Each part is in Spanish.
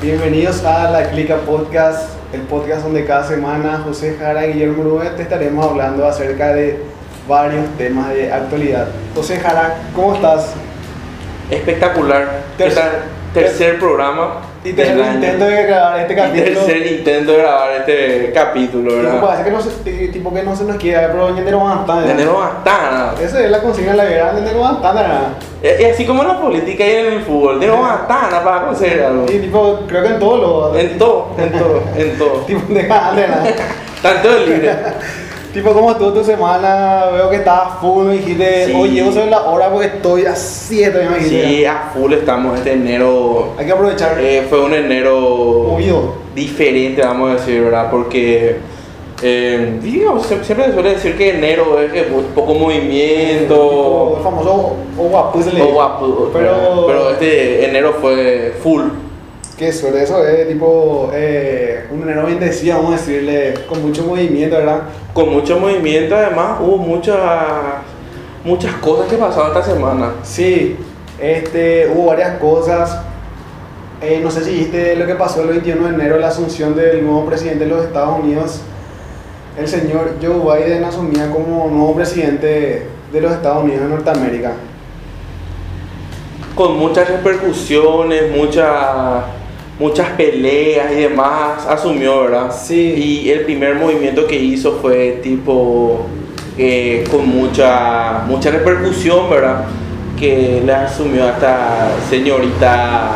Bienvenidos a la Clica Podcast, el podcast donde cada semana José Jara y Guillermo Rubén te estaremos hablando acerca de varios temas de actualidad. José Jara, ¿cómo estás? Espectacular. ¿Qué Tercer-? Tercer programa. Y te del año. intento de grabar este capítulo. tercer intento de grabar este capítulo, Tipo, ¿verdad? parece que no se, tipo que no se nos quiere, pero ñendero bastante. Tenemos bastante. Esa es la consigna de la guerra, ñendero bastante. Y así como en la política y en el fútbol, tenemos bastante para conseguir algo. Y tipo, creo que en todos los... En todo, en todo, en todo. Tipo, de ¿verdad? Tanto el libre. Tipo, ¿cómo estuvo tu semana? Veo que estabas full, me dijiste, Sí. oye, llevo sobre la hora porque estoy a 7, me dijiste. Sí, a full estamos este enero. Hay que aprovechar. Eh, fue un enero Movido. diferente, vamos a decir, ¿verdad? Porque eh, digamos, sie- siempre se suele decir que enero es que poco Tipo, movimiento. el famoso o guapuzle. o guapo, Pero, pero este enero fue full. Qué suerte, eso es tipo eh, un enero bendecido, vamos a decirle, con mucho movimiento, ¿verdad? Con mucho movimiento, además hubo muchas muchas cosas que pasaron esta semana. Sí, este, hubo varias cosas. Eh, no sé si viste lo que pasó el 21 de enero, la asunción del nuevo presidente de los Estados Unidos. El señor Joe Biden asumía como nuevo presidente de los Estados Unidos de Norteamérica. Con muchas repercusiones, muchas muchas peleas y demás, asumió, ¿verdad? Sí. Y el primer movimiento que hizo fue tipo eh, con mucha mucha repercusión, ¿verdad? Que le asumió a esta señorita,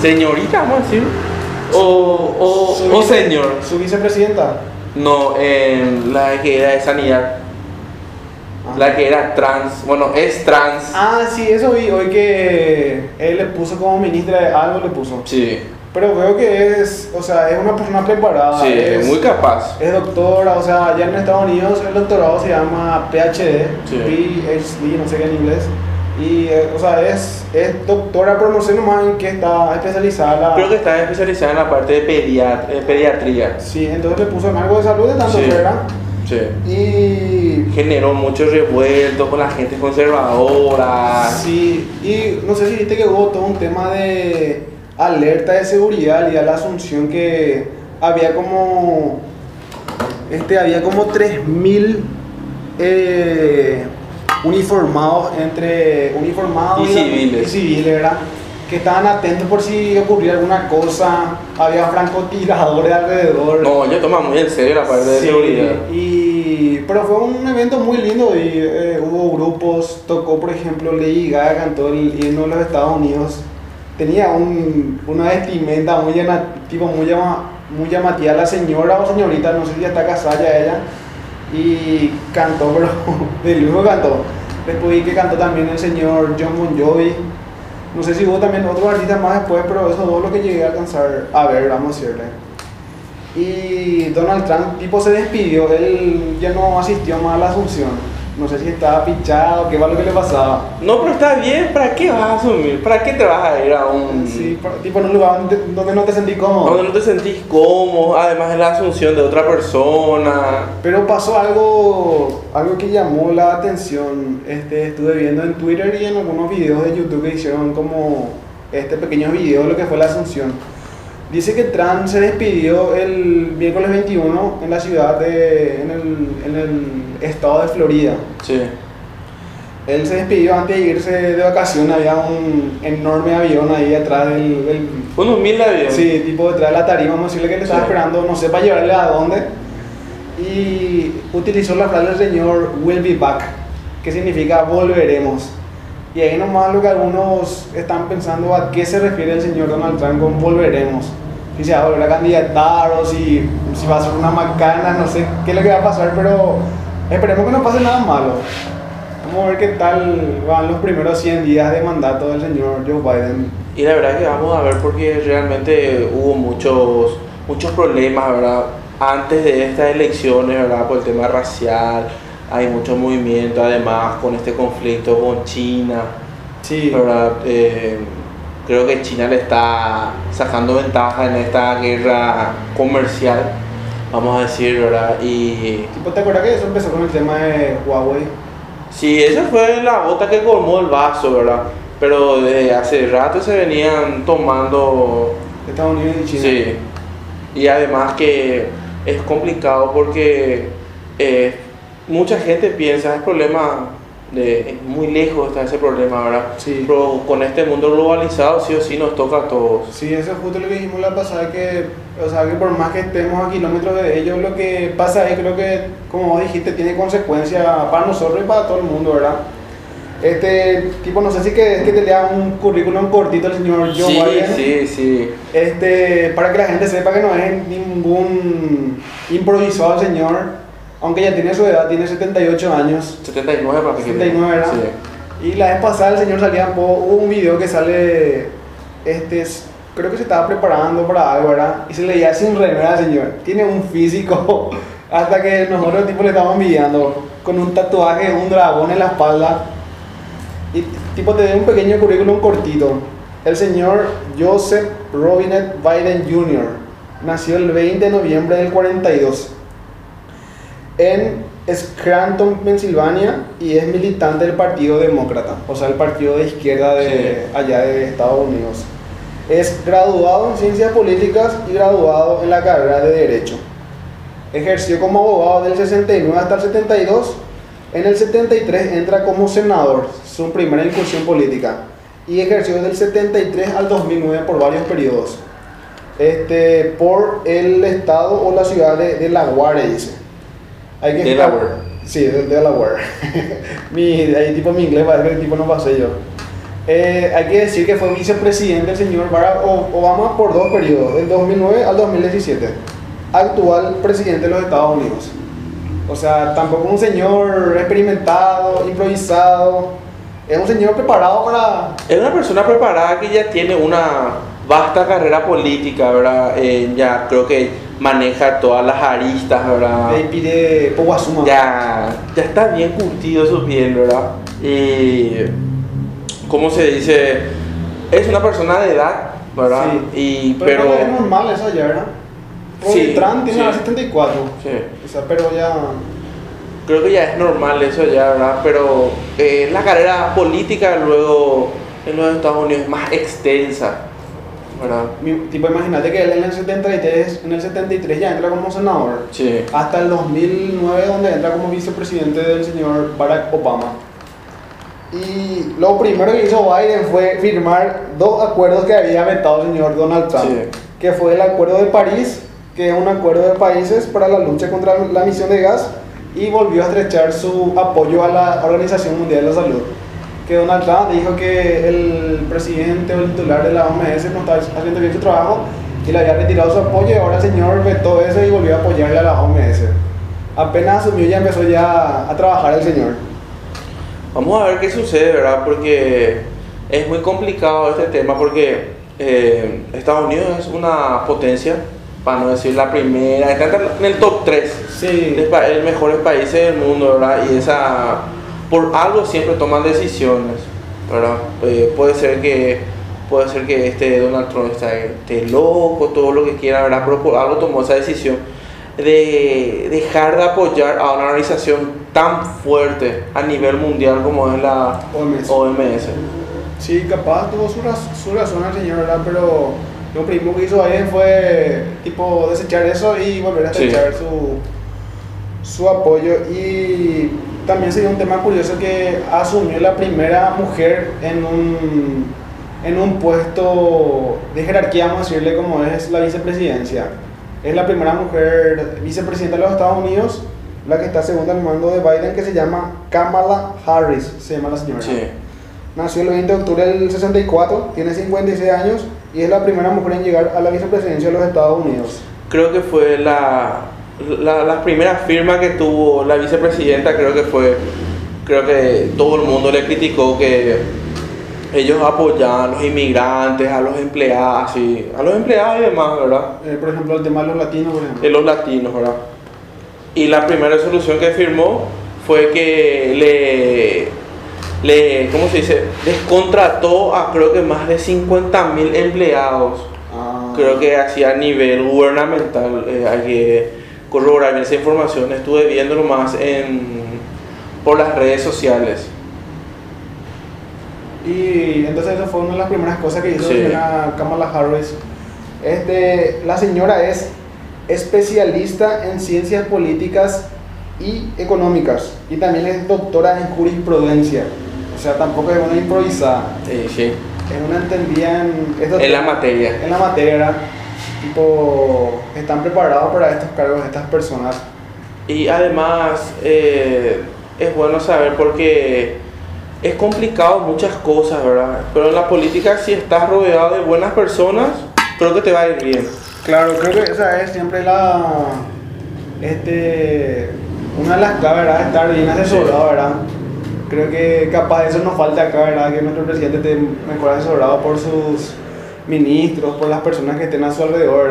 señorita, vamos a decir, o, o, Su o vice- señor. Su vicepresidenta. No, en la que era de sanidad, Ah. la que era trans, bueno, es trans. Ah, sí, eso vi hoy que él le puso como ministra de algo, le puso. Sí, Pero veo que es, o sea, es una persona preparada. sí, es, muy capaz. Es doctora, o sea, allá en Estados Unidos el doctorado se llama PhD, Sí. PhD, no sé qué en inglés. Y, eh, o sea, es, es doctora, pero no sé nomás en qué está especializada. la- Creo que está especializada en la parte de pediat- eh, pediatría. Sí, entonces le puso en algo de salud de tanto Sí. que era. Sí. Y Generó mucho revuelto con la gente conservadora. Sí, y no sé si viste que hubo todo un tema de alerta de seguridad y a la asunción que había como este había como 3000 eh, uniformados entre uniformados Y civiles. y civiles, ¿verdad? Que estaban atentos por si ocurría alguna cosa, había francotiradores alrededor. No, yo toma muy en serio la parte de seguridad. Y, pero fue un evento muy lindo y eh, hubo grupos, tocó por ejemplo Lady Gaga, cantó el himno de los Estados Unidos. Tenía un, una vestimenta muy, llama- muy, llama- muy llamativa la señora o señorita, no sé si ya está casada ella. Y cantó, pero de lujo cantó. Después vi que cantó también el señor John Bon Jovi. No sé si hubo también otros artistas más después, pero eso es todo lo que llegué a alcanzar a ver, vamos a decirle. Y Donald Trump, tipo, se despidió, él ya no asistió más a la asunción. No sé si estaba pichado, qué va lo que le pasaba. No, pero está bien, ¿para qué vas a asumir? ¿Para qué te vas a ir a un... Sí, tipo en un lugar donde, donde no te sentís cómodo. donde no te sentís cómodo, además de la asunción de otra persona. Pero pasó algo, algo que llamó la atención. Este, estuve viendo en Twitter y en algunos videos de YouTube que hicieron como este pequeño video de lo que fue la asunción. Dice que Trump se despidió el miércoles 21 en la ciudad de, en el, en el estado de Florida. Sí. Él se despidió antes de irse de vacaciones, había un enorme avión ahí atrás del, del- Un humilde avión. Sí, tipo detrás de la tarima, vamos a decirle que le estaba Sí. esperando, no sé, para llevarle a dónde. Y utilizó la frase del señor will be back, que significa volveremos. Y ahí nomás lo que algunos están pensando a qué se refiere el señor Donald Trump volveremos. Si se va a volver a candidatar o si, si va a ser una macana, no sé qué es lo que va a pasar, pero esperemos que no pase nada malo. Vamos a ver qué tal van los primeros 100 días de mandato del señor Joe Biden. Y la verdad que vamos a ver porque realmente hubo muchos, muchos problemas, ¿verdad? Antes de estas elecciones, ¿verdad? Por el tema racial, hay mucho movimiento, además con este conflicto con China, Sí, ¿verdad? Eh, creo que China le está sacando ventaja en esta guerra comercial, vamos a decir, ¿verdad? Y ¿Te acuerdas que eso empezó con el tema de Huawei? Sí, esa fue la gota que colmó el vaso, ¿verdad? Pero desde hace rato se venían tomando Estados Unidos y China. Sí. Y además que es complicado porque eh, mucha gente piensa, el problema de, es muy lejos está ese problema, ¿verdad? Sí. Pero con este mundo globalizado sí o sí nos toca a todos. Sí, eso es justo lo que dijimos la pasada, que, o sea, que por más que estemos a kilómetros de ellos, lo que pasa es, creo que, como vos dijiste, tiene consecuencias para nosotros y para todo el mundo, ¿verdad? Este tipo, no sé si que, que te lea un currículum cortito el señor Joe sí, Biden. sí, sí. Este, para que la gente sepa que no es ningún improvisado señor, aunque ya tiene su edad, tiene 78 años. 79 para que 79, ¿verdad? Sí. Y la vez pasada el señor salía, hubo un video que sale, este, creo que se estaba preparando para algo, ¿verdad? Y se leía sin remera al señor. Tiene un físico, hasta que nosotros tipo le estábamos envidiando, con un tatuaje de un dragón en la espalda. Y tipo te doy un pequeño currículum cortito. El señor Joseph Robinette Biden Jr. nació el 20 de noviembre del 42 en Scranton, Pensilvania, y es militante del Partido Demócrata, o sea, el partido de izquierda de allá de Estados Unidos. Es graduado en Ciencias Políticas y graduado en la carrera de Derecho. Ejerció como abogado del 69 hasta el 72. En el 73 entra como senador, su primera incursión política, y ejerció del 73 al 2009 por varios periodos. Este, por el estado o la ciudad de Delaware, dice. Delaware. Sí, de Delaware. mi, ahí tipo mi inglés parece que tipo no pasé yo. Eh, hay que decir que fue vicepresidente el señor Barack Obama por dos periodos, del 2009 al 2017. Actual presidente de los Estados Unidos. O sea, tampoco un señor experimentado, improvisado. Es un señor preparado para... Es una persona preparada que ya tiene una vasta carrera política, ¿verdad? Eh, ya creo que maneja todas las aristas, ¿verdad? de pide Powasuma. Ya, ya está bien curtido su piel, ¿verdad? Y, ¿cómo se dice? Es una persona de edad, ¿verdad? Sí. Y, Pero, pero, es normal eso ya, ¿verdad? Porque Sí, Trump tiene sí. la 74. sí, O sea, pero ya... creo que ya es normal eso ya, ¿verdad? Pero eh, la carrera política luego en los Estados Unidos es más extensa, ¿verdad? Tipo, imagínate que él en el 73, en el 73 ya entra como senador. Sí. Hasta el 2009 donde entra como vicepresidente del señor Barack Obama. Y lo primero que hizo Biden fue firmar dos acuerdos que había vetado el señor Donald Trump. Sí. Que fue el Acuerdo de París, que es un acuerdo de países para la lucha contra la emisión de gas, y volvió a estrechar su apoyo a la Organización Mundial de la Salud. Que Donald Trump dijo que el presidente o el titular de la OMS no estaba haciendo bien su trabajo y le había retirado su apoyo y ahora el señor vetó eso y volvió a apoyarle a la OMS. Apenas asumió ya empezó ya a trabajar el señor. Vamos a ver qué sucede, ¿verdad? Porque es muy complicado este tema porque eh, Estados Unidos es una potencia, para no decir la primera, está en el top 3 Sí, de los mejores países del mundo, ¿verdad? Y esa, por algo siempre toman decisiones, ¿verdad? Eh, puede ser que puede ser que este Donald Trump esté, esté loco, todo lo que quiera, ¿verdad? Pero por algo tomó esa decisión de dejar de apoyar a una organización tan fuerte a nivel mundial como es la OMS. OMS. Sí, capaz tuvo su, raz- su razón el señor, ¿verdad? Pero lo primero que hizo ahí fue tipo desechar eso y volver a Sí. estrechar su, su apoyo. Y también sería un tema curioso que asumió la primera mujer en un, en un puesto de jerarquía, vamos a decirle, como es la vicepresidencia. Es la primera mujer vicepresidenta de los Estados Unidos, la que está segunda al mando de Biden, que se llama Kamala Harris, se llama la señora. Sí. Nació el 20 de octubre del 64, tiene 56 años y es la primera mujer en llegar a la vicepresidencia de los Estados Unidos. Creo que fue la, la, la primera firma que tuvo la vicepresidenta, creo que fue, creo que todo el mundo le criticó que ellos apoyaban a los inmigrantes, a los empleados, y a los empleados y demás, ¿verdad? Eh, por ejemplo, el tema de los latinos, por ejemplo. De los latinos, ¿verdad? Y la primera resolución que firmó fue que le, le ¿cómo se dice? Descontrató a creo que más de 50 mil empleados Ah, creo que así a nivel gubernamental eh, hay que corroborar esa información. Estuve viéndolo más en, por las redes sociales. Y entonces esa fue una de las primeras cosas que hizo Sí. la Kamala Harris. Este, la señora es especialista en ciencias políticas y económicas y también es doctora en jurisprudencia. O sea, tampoco es una improvisada. Sí, sí. Es una entendida en, es En la materia. en la materia, ¿verdad? Tipo, están preparados para estos cargos estas personas. Y además eh, es bueno saber porque es complicado muchas cosas, ¿verdad? Pero en la política si estás rodeado de buenas personas, creo que te va a ir bien. Claro, creo que esa es siempre la. Este. Una de las claves, ¿verdad? Estar bien asesorado, ¿verdad? Creo que capaz eso nos falta acá, ¿verdad? Que nuestro presidente esté mejor asesorado por sus ministros, por las personas que estén a su alrededor.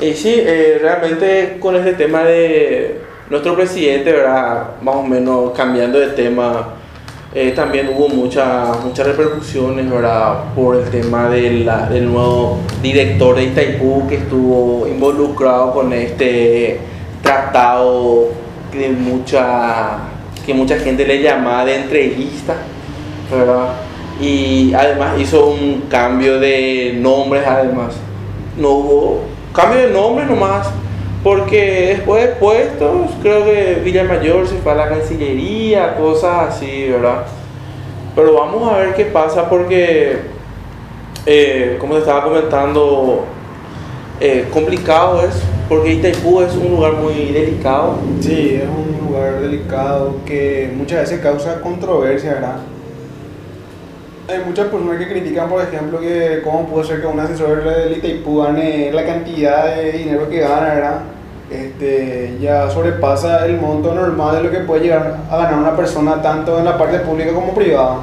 Y sí, eh, realmente con este tema de nuestro presidente, ¿verdad? Más o menos cambiando de tema, eh, también hubo mucha- muchas repercusiones, ¿verdad? Por el tema de la- del nuevo director de Itaipú que estuvo involucrado con este tratado de mucha, que mucha gente le llamaba de entrevista, ¿verdad? Y además hizo un cambio de nombres, además. No hubo cambio de nombre nomás, porque después de puestos, creo que Villamayor se fue a la Cancillería, cosas así, ¿verdad? Pero vamos a ver qué pasa, porque, eh, como te estaba comentando, eh, complicado es, porque Itaipú es un lugar muy delicado. Sí, es un lugar delicado que muchas veces causa controversia, ¿verdad? Hay muchas personas que critican, por ejemplo, que cómo puede ser que un asesor del Itaipú gane la cantidad de dinero que gana, ¿verdad? Este, ya sobrepasa el monto normal de lo que puede llegar a ganar una persona tanto en la parte pública como privada.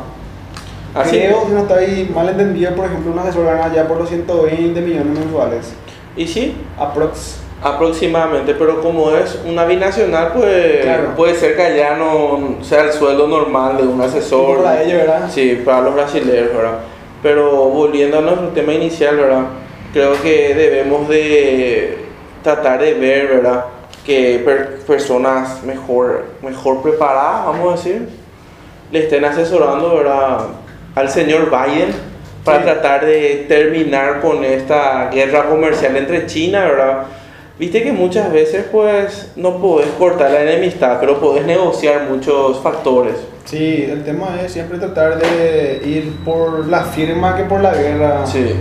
Así Creo, si no está ahí mal entendido, por ejemplo, un asesor gana ya por los 120 millones mensuales. Y sí, Aprox. Aproximadamente, pero como es una binacional, pues Claro. puede ser que allá no sea el sueldo normal de un asesor. Para ello, ¿verdad? Sí, para los brasileños, ¿verdad? Pero volviendo a nuestro tema inicial, ¿verdad? Creo que debemos de tratar de ver, ¿verdad? Que per- personas mejor, mejor preparadas, vamos a decir, le estén asesorando, ¿verdad? Al señor Biden para Sí. tratar de terminar con esta guerra comercial entre China, ¿verdad? Viste que muchas veces pues no podés cortar la enemistad, pero podés negociar muchos factores. Sí, el tema es siempre tratar de ir por la firma que por la guerra. Sí.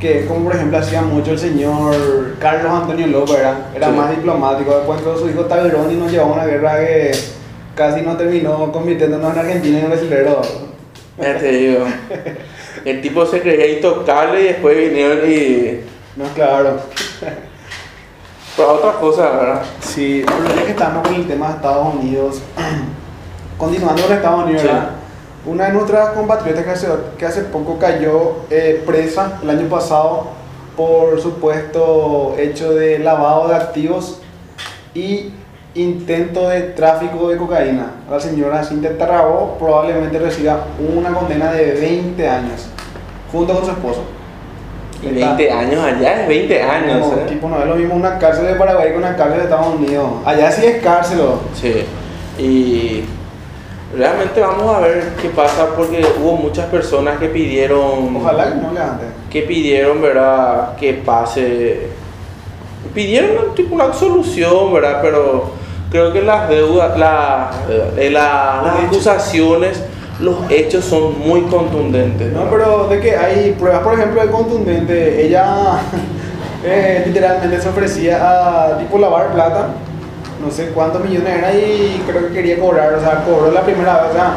Que como por ejemplo hacía mucho el señor Carlos Antonio López, ¿verdad? Era Sí. más diplomático. Después su hijo Taberón y nos llevó a una guerra que casi no terminó convirtiéndonos en Argentina y en brasilero. Te digo. El tipo se creía intocable y después vinieron y... No, claro. Otra cosa, ¿verdad? Sí, pero ya que estamos con el tema de Estados Unidos, continuando con Estados Unidos, Sí. ¿verdad? Una de nuestras compatriotas que hace, que hace poco cayó eh, presa el año pasado por supuesto hecho de lavado de activos y intento de tráfico de cocaína. La señora Cintia Tarragó probablemente reciba una condena de 20 años junto con su esposo. Y 20 años allá es 20 años, No, ¿eh? tipo, no es lo mismo una cárcel de Paraguay que una cárcel de Estados Unidos. Allá sí es cárcel. Sí. Y realmente vamos a ver qué pasa porque hubo muchas personas que pidieron... Ojalá que no levante. que pidieron, ¿verdad? Que pase. Pidieron tipo una absolución, ¿verdad? Pero creo que las deudas, la, eh, la- las hechos. acusaciones, los hechos son muy contundentes. No, pero de que hay pruebas, por ejemplo, de contundente. Ella eh, literalmente se ofrecía a tipo lavar plata. No sé cuántos millones era y creo que quería cobrar. O sea, cobró la primera vez. O sea,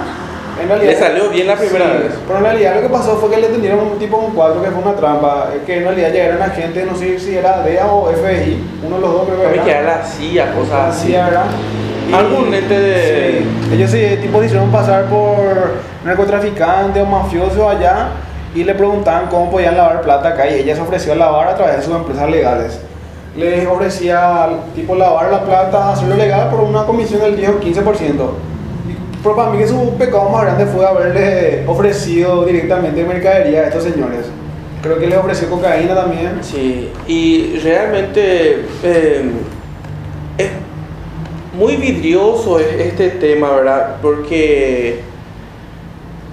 en realidad. Le salió bien la primera Sí, vez. Pero en realidad lo que pasó fue que le tendieron un tipo un cuadro que fue una trampa. eh, Que en realidad llegaron a gente, no sé si era DEA o FBI. Uno de los dos creo que era. que era la CIA, cosas Así. ¿verdad? Y- Algún de- Sí. Ellos se tipo, se hicieron pasar por narcotraficante o mafioso allá y le preguntaban cómo podían lavar plata acá y ella se ofreció a lavar a través de sus empresas legales. Les ofrecía tipo lavar la plata, hacerlo legal por una comisión del 10 o 15%. Y, Pero para mí que su pecado más grande fue haberle ofrecido directamente mercadería a estos señores. Creo que les ofreció cocaína también. Sí, y realmente eh, muy vidrioso es- este tema, ¿verdad? Porque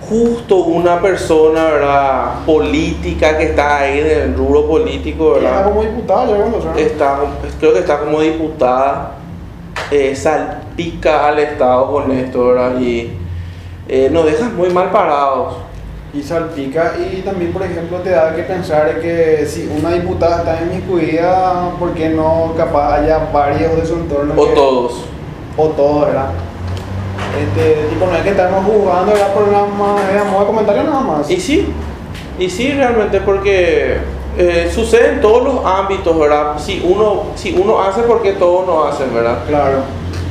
justo una persona, ¿verdad? Política que está ahí en el rubro político, Está ¿verdad? como diputada, ya cuando son. Está, creo que está como diputada, eh, salpica al Estado con esto, ¿verdad? Y eh, nos dejan muy mal parados. Y salpica y también, por ejemplo, te da que pensar que si una diputada está inmiscuida, ¿por qué no capaz haya varios de su entorno? O que- todos. O todos, ¿verdad? Este, tipo, no es que estamos jugando ya por era modo de comentario nada más. Y sí, y sí realmente porque eh, sucede en todos los ámbitos, ¿verdad? Si uno, si uno hace porque todos no hacen, ¿verdad? Claro.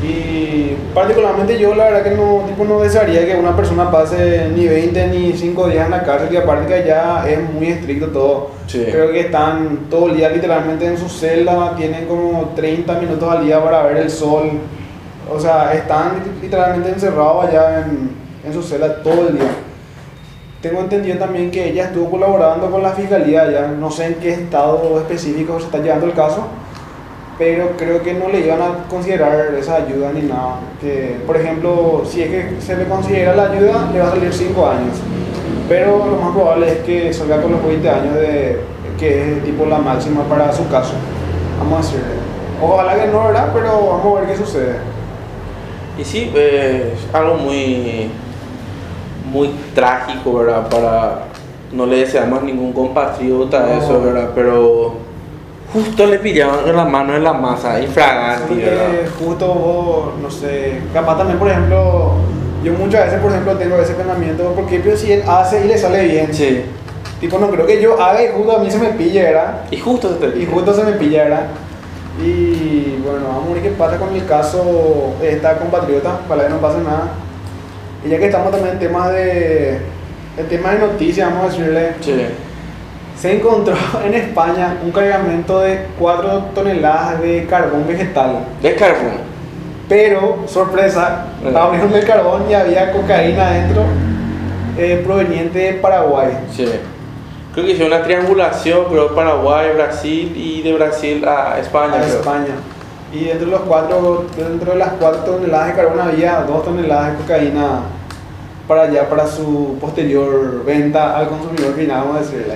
Y particularmente yo la verdad que no, tipo, no desearía que una persona pase ni 20 ni 5 días en la cárcel, que aparte que allá es muy estricto todo. Sí. Creo que están todo el día literalmente en su celda, tienen como 30 minutos al día para ver el sol. O sea, están literalmente encerrados allá en, en su celda todo el día. Tengo entendido también que ella estuvo colaborando con la fiscalía allá, no sé en qué estado específico se está llevando el caso, pero creo que no le iban a considerar esa ayuda ni nada. Que, por ejemplo, si es que se le considera la ayuda, le va a salir 5 años. Pero lo más probable es que salga con los 20 años, de, que es tipo la máxima para su caso. Vamos a decirle. Ojalá que no, ¿verdad? Pero vamos a ver qué sucede. Y sí, eh, es algo muy, muy trágico, ¿verdad? Para, no le deseamos a ningún compatriota No. eso, ¿verdad? Pero justo le pillaban la mano en la masa, infragante, ¿verdad? justo vos, no sé, capaz también, por ejemplo, yo muchas veces, por ejemplo, tengo ese pensamiento, porque pero si él hace y le sale bien, Sí, tipo, no creo que yo haga y justo a mí se me pille, ¿verdad? y justo se te Y justo se me pilla, ¿verdad? Y bueno, vamos a ver qué pasa con el caso de esta compatriota, para que no pase nada. Y ya que estamos también en temas de, en temas de noticias, vamos a decirle, Sí. se encontró en España un cargamento de 4 toneladas de carbón vegetal. De carbón. Pero, sorpresa, Eh. abrieron el carbón y había cocaína adentro eh, proveniente de Paraguay. Sí. Creo que hicieron una triangulación, pero Paraguay, Brasil y de Brasil a España. a creo. España. Y dentro de, los cuatro, dentro de las 4 toneladas de carbón había 2 toneladas de cocaína para allá, para su posterior venta al consumidor final, vamos a decirle.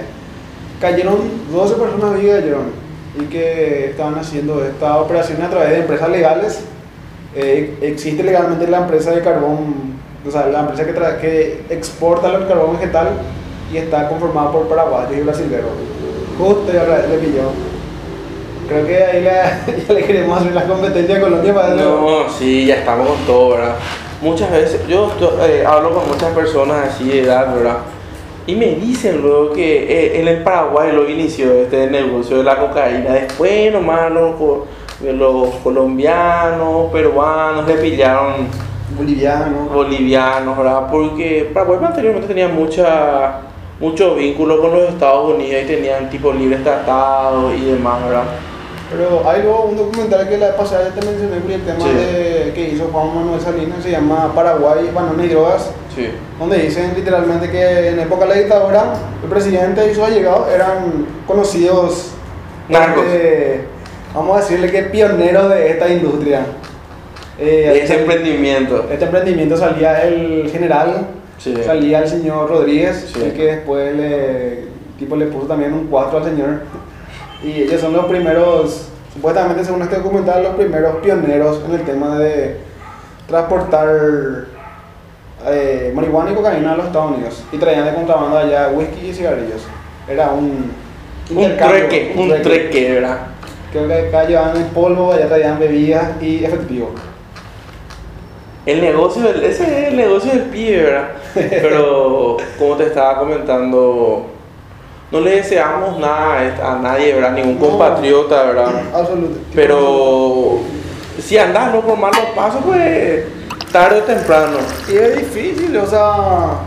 Cayeron 12 personas vivas cayeron y que estaban haciendo esta operación a través de empresas legales. Eh, existe legalmente la empresa de carbón, o sea, la empresa que, que exporta el carbón vegetal y está conformada por paraguayos y brasileños. Justo ya le le pilló. Creo que ahí le, ya le queremos hacer la competencia a Colombia para No, sí, ya estamos con todo, ¿verdad? Muchas veces, yo eh, hablo con muchas personas así de edad, ¿verdad? Y me dicen luego que eh, en el Paraguay lo inició este negocio de la cocaína. Después nomás los, los colombianos, peruanos le pillaron boliviano. bolivianos, ¿verdad? Porque Paraguay anteriormente tenía mucha, mucho vínculo con los Estados Unidos y tenían tipo libres tratados y demás, ¿verdad? Pero hay un documental que la pasada ya te mencioné el tema Sí. de, que hizo Juan Manuel Salinas, se llama Paraguay, Banana y Drogas, Sí. donde dicen literalmente que en época de la dictadura el presidente y sus allegados eran conocidos Narcos. eh, vamos a decirle que pioneros de esta industria. Eh, Ese emprendimiento. Este emprendimiento salía el general, Sí. salía el señor Rodríguez, Sí. el que después le, tipo, le puso también un 4 al señor. Y ellos son los primeros, supuestamente según este documental, los primeros pioneros en el tema de transportar eh, marihuana y cocaína a los Estados Unidos. Y traían de contrabando allá whisky y cigarrillos. Era un... Un treque, un treque, ¿verdad? Creo que acá llevaban el polvo, allá traían bebidas y efectivo. El negocio, del, ese es el negocio del pibe, ¿verdad? Pero como te estaba comentando, no le deseamos nada a nadie, ¿verdad? Ningún No. compatriota, ¿verdad? Absolutamente. Pero si andas no por malos pasos, pues tarde o temprano. Y es difícil, o sea,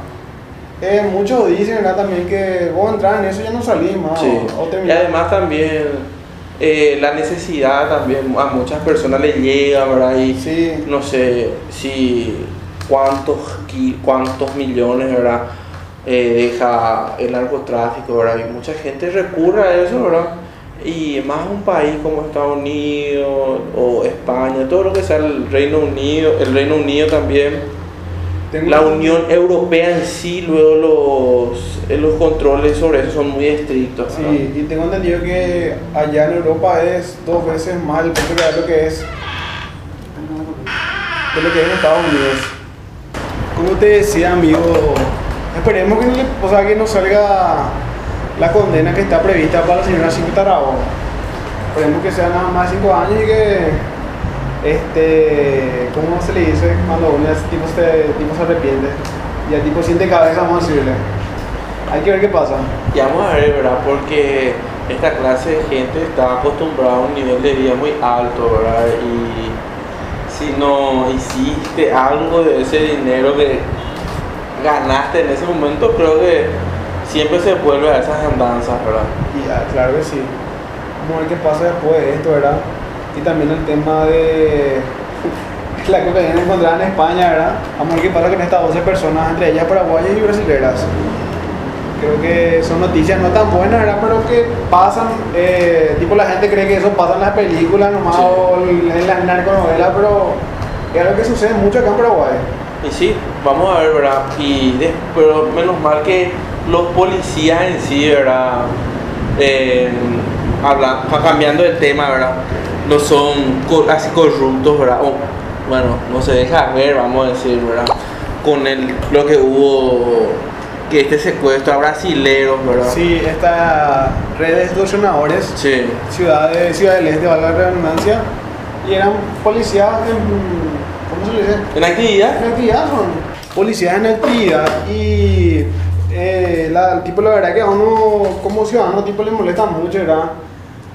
eh, muchos dicen ¿verdad? también que vos entrar en eso ya no salís más. Sí. O, o Y además también eh, la necesidad también a muchas personas le llega, ¿verdad? Y Sí, no sé si cuántos, cuántos millones, ¿verdad? Eh, deja el narcotráfico, ¿verdad? Y mucha gente recurre a eso, ¿verdad? Y más un país como Estados Unidos o España, todo lo que sea el Reino Unido, el Reino Unido también, Tengo la Unión Europea en sí, luego los, eh, los controles sobre eso son muy estrictos. Sí, y tengo entendido que allá en Europa es dos veces más el precio de lo que es de lo que es en Estados Unidos. Como te decía, amigo, esperemos que o sea, que no salga la condena que está prevista para la señora Cinta Tarabo. Esperemos que sea nada más 5 años y que, este, ¿cómo se le dice? Cuando uno es- tipo se, tipo se arrepiente y el tipo siente cabeza, vamos a decirle. Hay que ver qué pasa. Y vamos a ver, ¿verdad? Porque esta clase de gente está acostumbrada a un nivel de vida muy alto, ¿verdad? Y si no hiciste algo de ese dinero que ganaste en ese momento, creo que siempre se vuelve a esas andanzas, ¿verdad? Y ah, claro que sí. Vamos a ver qué pasa después de esto, ¿verdad? Y también el tema de la cocaína encontrada en España, ¿verdad? Vamos a ver qué pasa con estas 12 personas, entre ellas paraguayas y brasileras. Creo que son noticias no tan buenas, ¿verdad? Pero que pasan, eh, tipo la gente cree que eso pasa en las películas nomás Sí. o en las narconovelas, pero es algo que sucede mucho acá en Paraguay. Y sí, vamos a ver, ¿verdad? Y de- pero menos mal que los policías en sí, ¿verdad? Eh, habla- ca- cambiando de tema, ¿verdad? No son así corruptos, ¿verdad? O, bueno, no se deja ver, vamos a decir, ¿verdad? Con el, lo que hubo, que este secuestro a brasileros, ¿verdad? Sí, esta red de extorsionadores Sí. ciudad de Ciudad del Este, valga la redundancia, y eran policías en, ¿cómo se le dice? En actividad, En actividad son policías en actividad y eh, la, tipo la verdad que a uno como ciudadano tipo le molesta mucho, ¿verdad?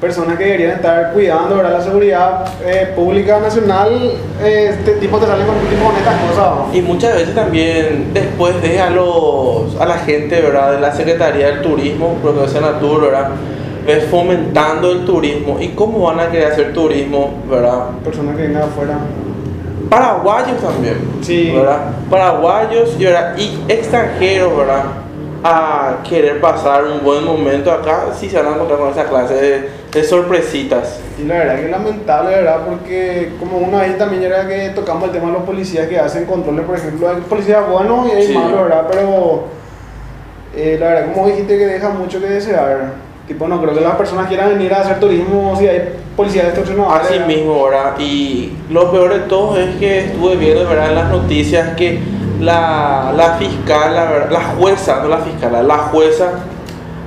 Personas que deberían estar cuidando, ¿verdad? La seguridad eh, pública nacional, eh, este tipo te salen con, tipo, con estas cosas. ¿no? Y muchas veces también después de a los a la gente, ¿verdad? De la Secretaría del Turismo, es Senatur, ¿verdad? Ves fomentando el turismo. ¿Y cómo van a querer hacer turismo, verdad? Personas que vengan afuera. Paraguayos también, Sí. ¿verdad? Paraguayos y, ¿verdad? y extranjeros, ¿verdad? A querer pasar un buen momento acá, sí se van a encontrar con esa clase de, de sorpresitas. Y la verdad que es lamentable, ¿verdad? Porque como una vez también era que tocamos el tema de los policías que hacen controles, por ejemplo, hay policías buenos y hay Sí. malos, ¿verdad? Pero eh, la verdad, como dijiste, que deja mucho que desear. Tipo, no creo que las personas quieran venir a hacer turismo si hay policías extorsionadores. Así ¿verdad? mismo, ¿verdad? Y lo peor de todo es que estuve viendo, ¿verdad? En las noticias que la, la fiscal, la, la jueza, no la fiscal, la jueza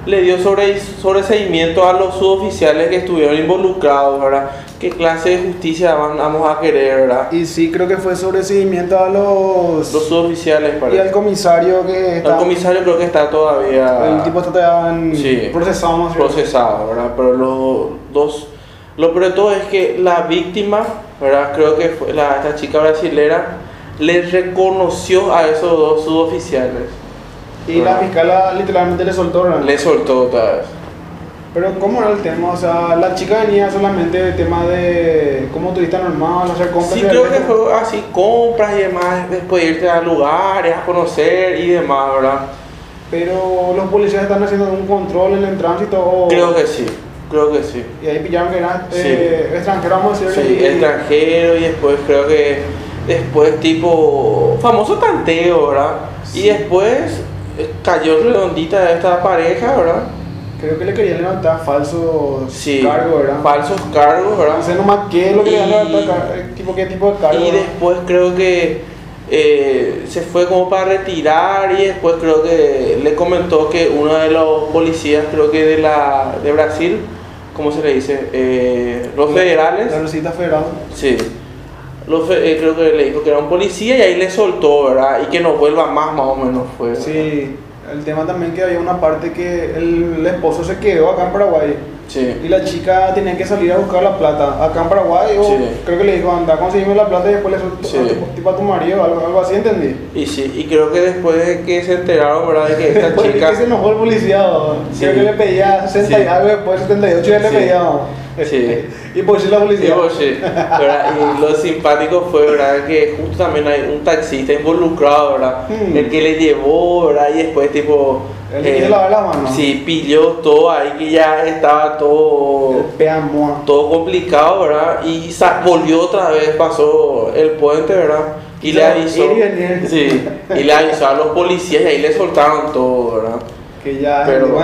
le dio sobre, sobreseimiento a los suboficiales que estuvieron involucrados, ¿verdad? ¿Qué clase de justicia vamos a querer, ¿verdad? Y sí, creo que fue sobre seguimiento a los... Los suboficiales, y al parece. comisario que está... El comisario creo que está todavía El tipo está todavía Sí. procesado, decir. procesado, ¿verdad? Pero los dos, lo peor de todo es que la víctima, ¿verdad? Creo que fue la, esta chica brasilera, le reconoció a esos dos suboficiales. Y la fiscal literalmente le soltó, ¿verdad? Le soltó otra vez. Pero ¿cómo era el tema? O sea, la chica venía solamente de tema de como turista normal, hacer compras. Sí, creo que fue así, compras y demás, después irte a lugares, a conocer y demás, ¿verdad? Pero los policías están haciendo un control en el tránsito. o- Creo que sí, creo que sí. Y ahí pillaron que eran Sí. eh, extranjeros, vamos a decir. Sí, y- extranjero y después creo que después tipo famoso tanteo, ¿verdad? Sí. Y después cayó redondita esta pareja, ¿verdad? Creo que le querían levantar falsos Sí, cargos, ¿verdad? falsos cargos, ¿verdad? No sé nomás qué es lo que le levantar, eh, tipo, qué tipo de cargo. Y después creo que eh, se fue como para retirar y después creo que le comentó que uno de los policías, creo que de la de Brasil, ¿cómo se le dice? Eh, los federales. La Rosita Federal. Sí. Fe- eh, creo que le dijo que era un policía y ahí le soltó, ¿verdad? Y que no vuelva más, más o menos fue. Sí, el tema también que había una parte que el, el esposo se quedó acá en Paraguay. Sí. Y la chica tenía que salir a buscar la plata acá en Paraguay. O Sí. creo que le dijo, anda, conseguime la plata y después le soltó Sí. a tu- tipo a tu marido, algo, algo así, entendí. Y sí, y creo que después de que se enteraron, ¿verdad? De que esta Después chica... que se enojó el policía, creo que le pedía 60 y algo, después 78 ya le pedía. Sí. y por si la policía. pues, sí, ¿verdad? Y lo simpático fue, ¿verdad? Que justo también hay un taxista involucrado, ¿verdad? Hmm. El que le llevó, ¿verdad? Y después, tipo... El que quiso lavar la mano. Sí, pilló todo ahí que ya estaba todo... Todo complicado, ¿verdad? Y sa- volvió otra vez, pasó el puente, ¿verdad? y le avisó, sí, y le avisó a los policías y ahí le soltaron todo, ¿verdad? Que ya Pero-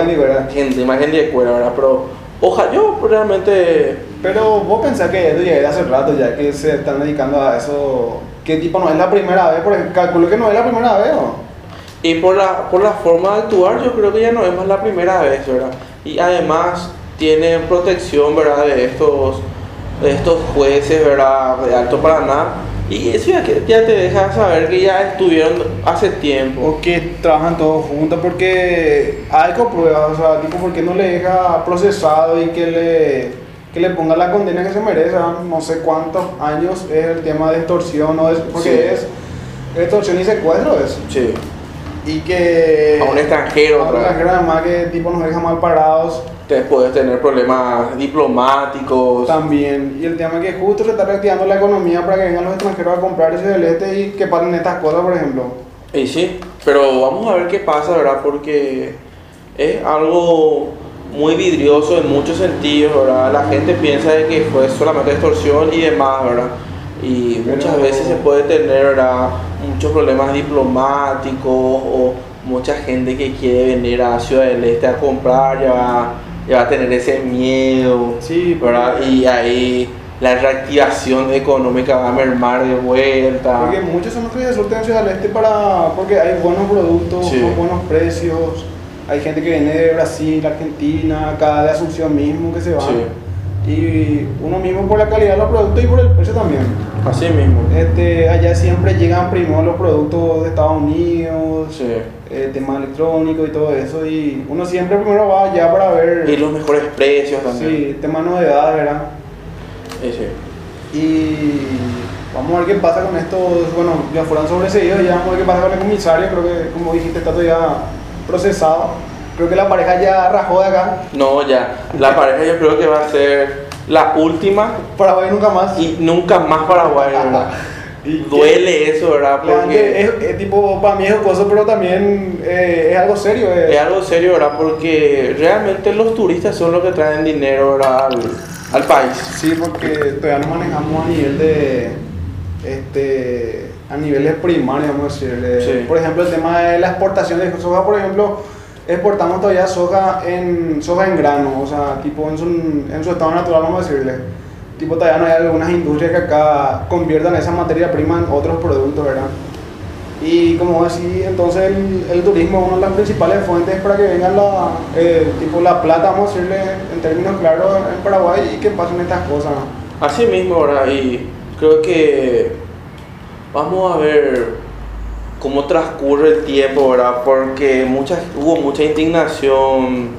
gente gente de cuero, ¿verdad? Pero ojalá yo realmente Pero vos pensás que esto ya de hace rato, ya que se están dedicando a eso. ¿Qué tipo no es la primera vez? Porque calculo que no es la primera vez, ¿o? Y por la, por la forma de actuar, yo creo que ya no es más la primera vez, ¿verdad? Y además tienen protección, ¿verdad? De estos, de estos jueces, ¿verdad? De Alto Paraná. Y eso ya, que- ya te deja saber que ya estuvieron hace tiempo. O que trabajan todos juntos, porque hay pruebas, o sea, tipo, ¿por qué no le deja procesado y que le, que le ponga la condena que se merece? ah? No sé cuántos años es el tema de extorsión, o es, porque Sí. es extorsión y secuestro eso. Sí. Y que... A un extranjero, a un extranjero además que tipo nos deja mal parados. Entonces puedes tener problemas diplomáticos. También, y el tema es que justo se está reactivando la economía para que vengan los extranjeros a comprar ese del este y que paguen estas cosas, por ejemplo. Y sí, pero vamos a ver qué pasa, ¿verdad? Porque es algo muy vidrioso en muchos sentidos, ¿verdad? La gente piensa de que fue solamente extorsión y demás, ¿verdad? Y muchas Pero- veces se puede tener, ¿verdad? Muchos problemas diplomáticos o mucha gente que quiere venir a Ciudad del Este a comprar, ya ya va a tener ese miedo, Sí, ¿verdad? Y ahí la reactivación económica va a mermar de vuelta. Porque muchos son los que se surten en Ciudad del Este para, porque hay buenos productos, Sí. con buenos precios. Hay gente que viene de Brasil, Argentina, acá de Asunción mismo que se va. Sí. Y uno mismo por la calidad de los productos y por el precio también. Así mismo. Este, allá siempre llegan primero los productos de Estados Unidos, Sí. el tema electrónico y todo eso. Y uno siempre primero va allá para ver. Y los mejores precios también. Sí, tema novedades, ¿verdad? Sí, sí. Y vamos a ver qué pasa con estos, bueno, ya fueron sobreseídos, ya vamos a ver qué pasa con el comisario, creo que como dijiste está todavía procesado. Creo que la pareja ya rajó de acá, No, ya. La pareja yo creo que va a ser la última para ver nunca más. y nunca más Paraguay. Y Duele eso, ¿verdad? Porque es, es tipo, para mí es jocoso, pero también eh, es algo serio. eh. es algo serio, ¿verdad? Porque realmente los turistas son los que traen dinero, ¿verdad? Al, al país. Sí, porque todavía no manejamos a nivel de. Este, a niveles primarios, vamos a decir. de- Sí. Por ejemplo, el tema de la exportación de soja, por ejemplo, exportamos todavía soja en, soja en grano, o sea, tipo en su, en su estado natural, vamos a decirle. Tipo, todavía no hay algunas industrias que acá conviertan esa materia prima en otros productos, ¿verdad? Y como decía, entonces el, el turismo es una de las principales fuentes para que vengan la, eh, tipo la plata, vamos a decirle en términos claros, en Paraguay y que pasen estas cosas. Así mismo, ¿verdad? Y creo que vamos a ver cómo transcurre el tiempo, ¿verdad? Porque mucha, hubo mucha indignación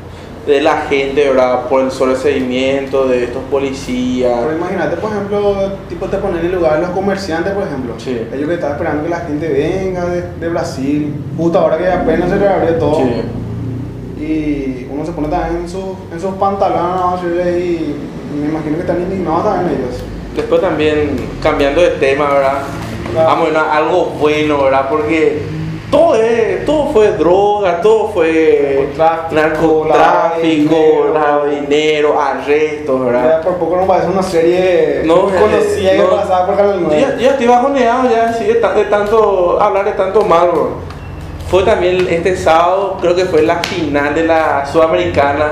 de la gente, ¿verdad? Por el sobreseimiento de estos policías. Pero imagínate, por ejemplo, tipo te ponen en el lugar de los comerciantes, por ejemplo. Sí. Ellos que están esperando que la gente venga de, de Brasil, justo ahora que apenas se reabrió todo. Sí. Y uno se pone también en, sus en sus pantalones, y me imagino que están indignados también ellos. Después también, cambiando de tema, ¿verdad? Claro. Vamos algo bueno, ¿verdad? Porque todo, es, todo fue droga, todo fue Narcotráfico, narcotráfico, de dinero, arrestos, Ya ¿verdad? por poco no parece una serie No, conocida eh, que no. pasaba por Canal Yo 9. ya, yo ya estoy bajoneado ya, de, de tanto hablar de tanto mal, bro. Fue también este sábado, creo que fue la final de la Sudamericana.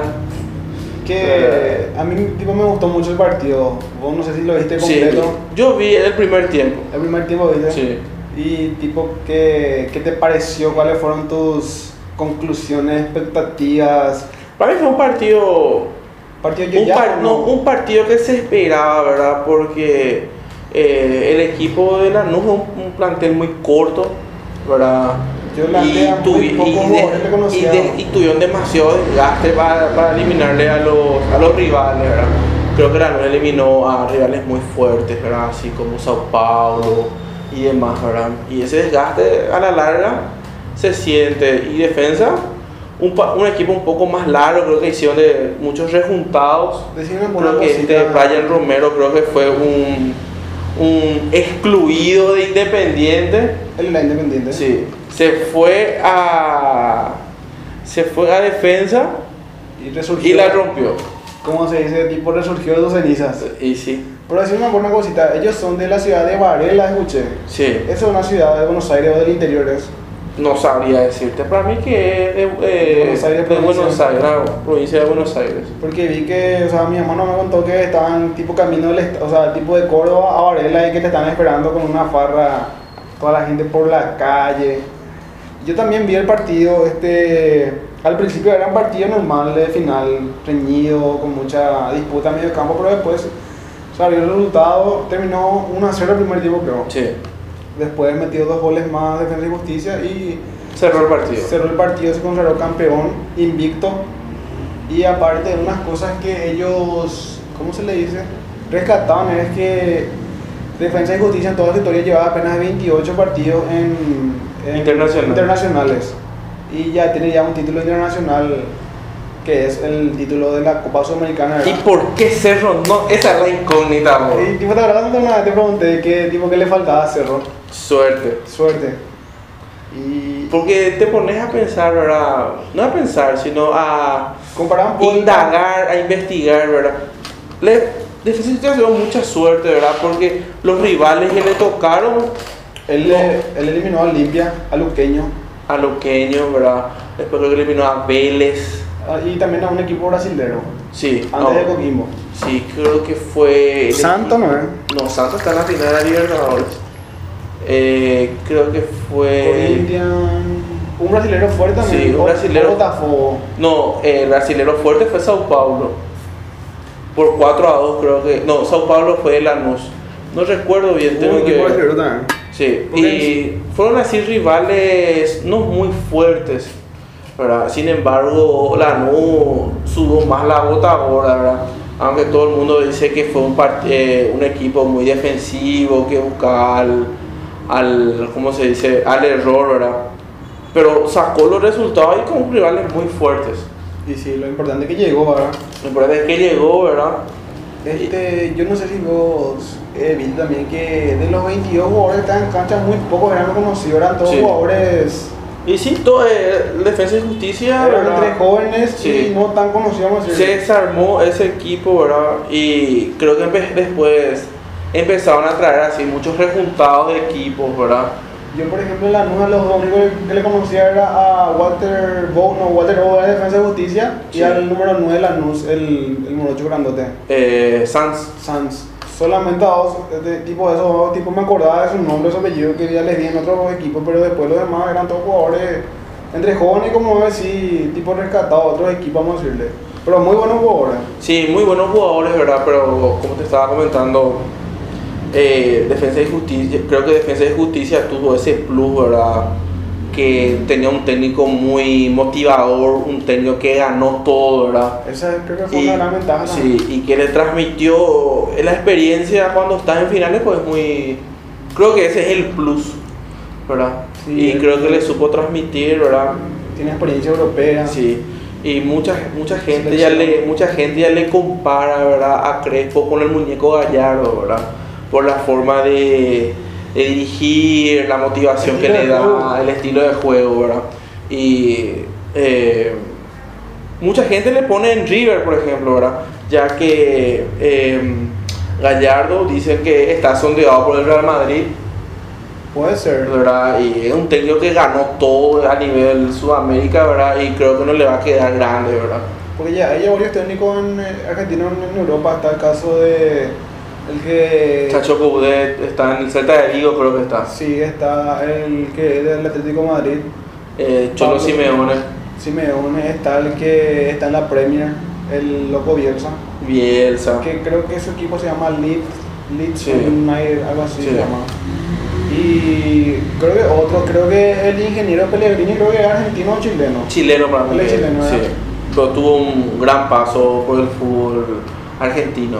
Que a mí tipo, me gustó mucho el partido. Vos no sé si lo viste Sí, completo. yo vi el primer tiempo. El primer tiempo, ¿viste? Sí. Y tipo, ¿qué, ¿qué te pareció? ¿Cuáles fueron tus conclusiones, expectativas? Para mí fue un partido Partido yo un, ya, par- ¿o no, un partido que se esperaba, ¿verdad? Porque eh, el equipo de Lanús es un, un plantel muy corto, ¿verdad? Y, idea, muy tuvi- pocos y de- jugadores y reconocidos. de- y tuvieron demasiado desgaste para, para eliminarle a los, a los rivales, ¿verdad? Creo que Lanús eliminó a rivales muy fuertes, ¿verdad? Así como Sao Paulo y demás, ¿verdad? Y ese desgaste a la larga se siente. Y defensa, un, un equipo un poco más largo, creo que hicieron de muchos rejuntados. Decime Creo que este Brian Romero creo que fue un, un excluido de Independiente. Él era independiente. Sí, se fue a se fue a defensa Y resurgió. y la rompió. ¿cómo se dice? Tipo resurgió de sus cenizas. Y sí, Pero decirme una cosita, ellos son de la ciudad de Varela, escuché. sí. Esa es una ciudad de Buenos Aires o del interior. es. No sabría decirte. Para mí que es de, eh, Buenos Aires, de provincia. Buenos Aires, la provincia de Buenos Aires. Porque vi que, o sea, mi hermano me contó que estaban tipo camino del, o sea, tipo de Córdoba a Varela y que te están esperando con una farra, toda la gente por la calle. Yo también vi el partido, este, al principio era un partido normal de final, reñido, con mucha disputa en medio campo, pero después salió el resultado, terminó 1 a 0 el primer tiempo creo. Sí. Después metió dos goles más Defensa y Justicia y Cerró el partido. cerró el partido, se consagró campeón, invicto. Y aparte, unas cosas que ellos, ¿cómo se le dice? Rescataban es que Defensa y Justicia en toda su historia llevaba apenas 28 partidos en, en Internacional. internacionales. Y ya tiene ya un título internacional que es el título de la Copa Sudamericana. ¿Y ¿verdad? por qué Cerro no? Esa es la incógnita, amor. Y tipo, ¿te acuerdas una vez te pregunté qué tipo que le faltaba a Cerro? Suerte. Suerte. Y Porque te pones a pensar, ¿verdad? No a pensar, sino a comparaban por indagar, a investigar, ¿verdad? Le y tuvo mucha suerte, ¿verdad? Porque los rivales que le tocaron Él, le- él eliminó a Olimpia, a Luqueño a Loqueño, ¿verdad? Después que eliminó a Vélez. Ah, y también a un equipo brasilero, Sí, antes de Coquimbo. sí, creo que fue. el Santo, equipo- ¿no es? No, Santos está en la final de la Libertadores. Eh, creo que fue. Corinthians, un brasilero fuerte también. Sí, un brasilero. Botafogo. No, el brasilero fuerte fue Sao Paulo. Por 4 a 2 creo que... No, Sao Paulo fue Lanús. No recuerdo bien, Un tengo equipo que... brasilero también. Sí, y fueron así rivales no muy fuertes, ¿verdad? Sin embargo, Lanús sudó más la gota ahora, ¿verdad? Aunque todo el mundo dice que fue un, eh, un equipo muy defensivo, que buscaba al, al, ¿cómo se dice? Al error, ¿verdad? Pero sacó los resultados y con rivales muy fuertes. Y sí, lo importante es que llegó, ¿verdad? Lo importante es que llegó, ¿verdad? Este, yo no sé si vos eh, viste también que de los 22 jugadores que estaban en cancha, muy pocos eran conocidos, eran todos Sí. jugadores, Y sí, todo, eh, Defensa y Justicia, eran ¿verdad? entre jóvenes Sí. y no tan conocidos, se desarmó ese equipo, ¿verdad? Y creo que después empezaron a traer así muchos rejuntados de equipos, ¿verdad? Yo, por ejemplo, en la NUA, los dos únicos que le conocía era a Walter Bow, no, Walter Bow de Defensa y Justicia, Sí. y al número 9 de la NUS, el, el morocho grandote, Eh, Sans, Sanz. Solamente a dos, de, tipo esos dos tipos me acordaba de su nombre, su apellido, que ya les di en otros equipos, pero después los demás eran todos jugadores entre jóvenes, como decir, tipo rescatados, otros equipos, vamos a decirle. Pero muy buenos jugadores. sí, muy buenos jugadores, ¿verdad? Pero como te estaba comentando, eh, Defensa y Justicia, creo que Defensa y Justicia tuvo ese plus, ¿verdad? Que tenía un técnico muy motivador, un técnico que ganó todo, ¿verdad? Esa creo que fue y, una gran ventaja. sí, y que le transmitió la experiencia cuando estás en finales, pues muy. Creo que ese es el plus, ¿verdad? Sí, y creo que le supo transmitir, ¿verdad? Tiene experiencia europea. Sí. Y mucha, mucha gente ya le mucha gente ya le compara, ¿verdad? A Crespo con el muñeco Gallardo, ¿verdad? Por la forma de, de dirigir, la motivación que le juego. da, el estilo de juego, ¿verdad? Y eh, mucha gente le pone en River, por ejemplo, ¿verdad? Ya que eh, Gallardo dice que está sondeado por el Real Madrid, Puede ser. ¿verdad? Y es un técnico que ganó todo a nivel Sudamérica, ¿verdad? Y creo que no le va a quedar grande, ¿verdad? Porque ya hay varios técnicos en eh, Argentina, en, en Europa. Está el caso de. El que. Chacho Coudet está en el Celta de Vigo, creo que está. Sí, está el que es del Atlético de Madrid. Eh, Cholo Pablo. Simeone, Simeone. Está el que está en la Premier, el Loco Bielsa. Bielsa. Que creo que su equipo se llama Leeds. Leeds Sí. United, algo así Sí. se llama. Y creo que otro, creo que el ingeniero Pellegrini, creo que es argentino o chileno. Chileno para mí. Que- chileno, sí. Pero tuvo un gran paso por el fútbol argentino.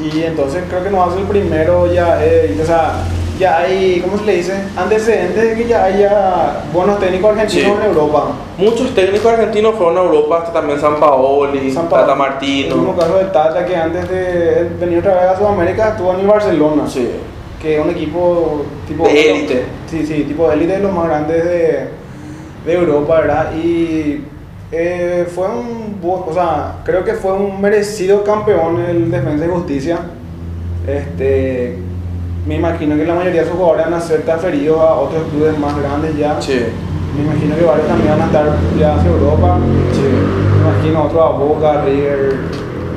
Y entonces creo que no va a ser el primero ya, eh, o sea, ya hay, ¿cómo se le dice? Antecedentes de que ya haya buenos técnicos argentinos Sí. en Europa. Muchos técnicos argentinos fueron a Europa, hasta también San Paoli, San Tata Pablo. El Martino. mismo caso de Tata, que antes de venir otra vez a Sudamérica estuvo en el Barcelona, Sí. que es un equipo tipo... De élite. Sí, sí, tipo de élite de los más grandes de, de Europa, ¿verdad? Y Eh, fue un, o sea, creo que fue un merecido campeón el Defensa y Justicia. Este, me imagino que la mayoría de sus jugadores van a ser transferidos a otros clubes más grandes ya. Sí, Me imagino que varios también van a estar ya hacia Europa. sí. Me imagino otros a Boca, River,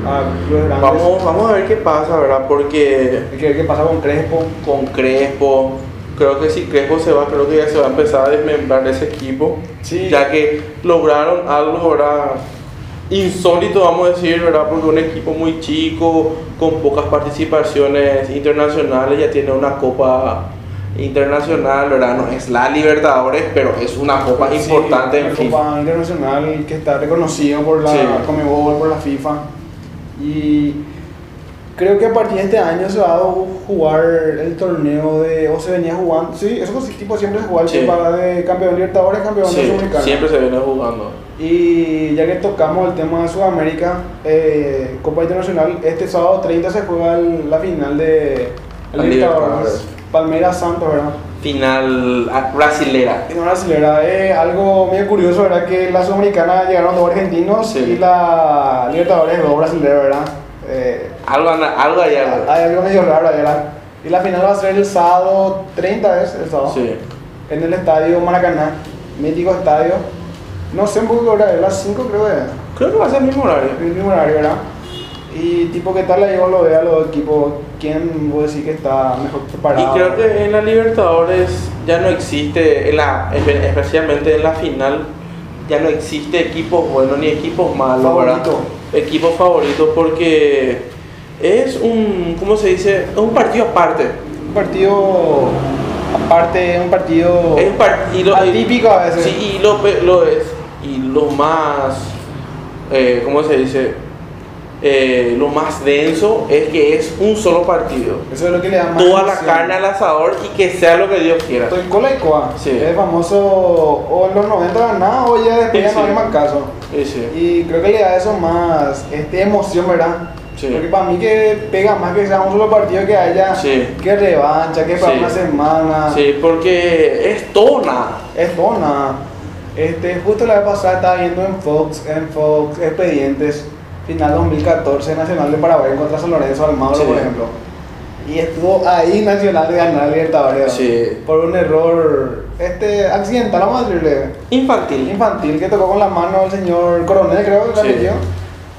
a clubes grandes. Vamos, vamos a ver qué pasa, ¿verdad? Porque Hay que ver qué pasa con Crespo. con Crespo, creo que si Crespo se va, creo que ya se va a empezar a desmembrar ese equipo. Sí. Ya que lograron algo, ¿verdad? Insólito, vamos a decir, ¿verdad? Porque un equipo muy chico, con pocas participaciones internacionales, ya tiene una copa internacional, ¿verdad? No es la Libertadores, pero es una copa Sí, importante una en FIFA. Copa internacional que está reconocido por la Sí. Conmebol, por la FIFA. Y creo que a partir de este año se va a jugar el torneo de. o se venía jugando. Sí, esos tipos siempre se juega el Sí. De campeón de Libertadores, campeón de Sí, Sudamericana. siempre se viene jugando. Y ya que tocamos el tema de Sudamérica, eh, Copa Internacional, este sábado 30 se juega el- la final de Libertadores. Libertadores. Palmeiras Santos, ¿verdad? Final ah, brasilera. Una acelera, eh, algo medio curioso, ¿verdad? Que la Sudamericana llegaron dos argentinos Sí. y la Libertadores dos brasileños, ¿verdad? Eh, Algo, algo algo. hay algo medio raro ¿verdad? Y la final va a ser el sábado 30, ¿es? El sábado. Sí. En el estadio Maracaná, mítico estadio. No sé en qué hora es, las 5 creo que es. Creo que va a ser el mismo horario. El mismo horario, ¿verdad? Y tipo, ¿qué tal ahí vos lo veas los equipos? ¿Quién vos decís que está mejor Y preparado? creo que en la Libertadores ya no existe, en la, espe- especialmente en la final, ya no existe equipos buenos ni equipos malos, ¿verdad? Favorito. Equipos favoritos porque es un, ¿cómo se dice? Es un partido aparte. Un partido aparte, un partido Es un partido atípico a veces. Sí, y lo, lo es. Y lo más, eh, ¿cómo se dice? Eh, lo más denso es que es un solo partido. Eso es lo que le da más Toda la carne al asador y que sea lo que Dios quiera. Estoy cola y coa. Sí. Es famoso o en los 90 ganaba o ya después Sí, ya no sí. hay más caso. Y creo que le da eso más este, emoción, ¿verdad? Sí. Porque para mí que pega más que sea un solo partido que haya Sí. que revancha, que para Sí. una semana. Sí, porque es todo nada. Es todo nada. Este, justo la vez pasada estaba viendo en Fox, en Fox Expedientes, final 2014, Nacional de Paraguay contra San Lorenzo Almagro, por ejemplo. Y estuvo ahí Nacional de ganar Libertadores. Sí. Por un error este, accidental, vamos a decirle. Infantil. Infantil que tocó con la mano el señor Coronel, creo que Sí. la.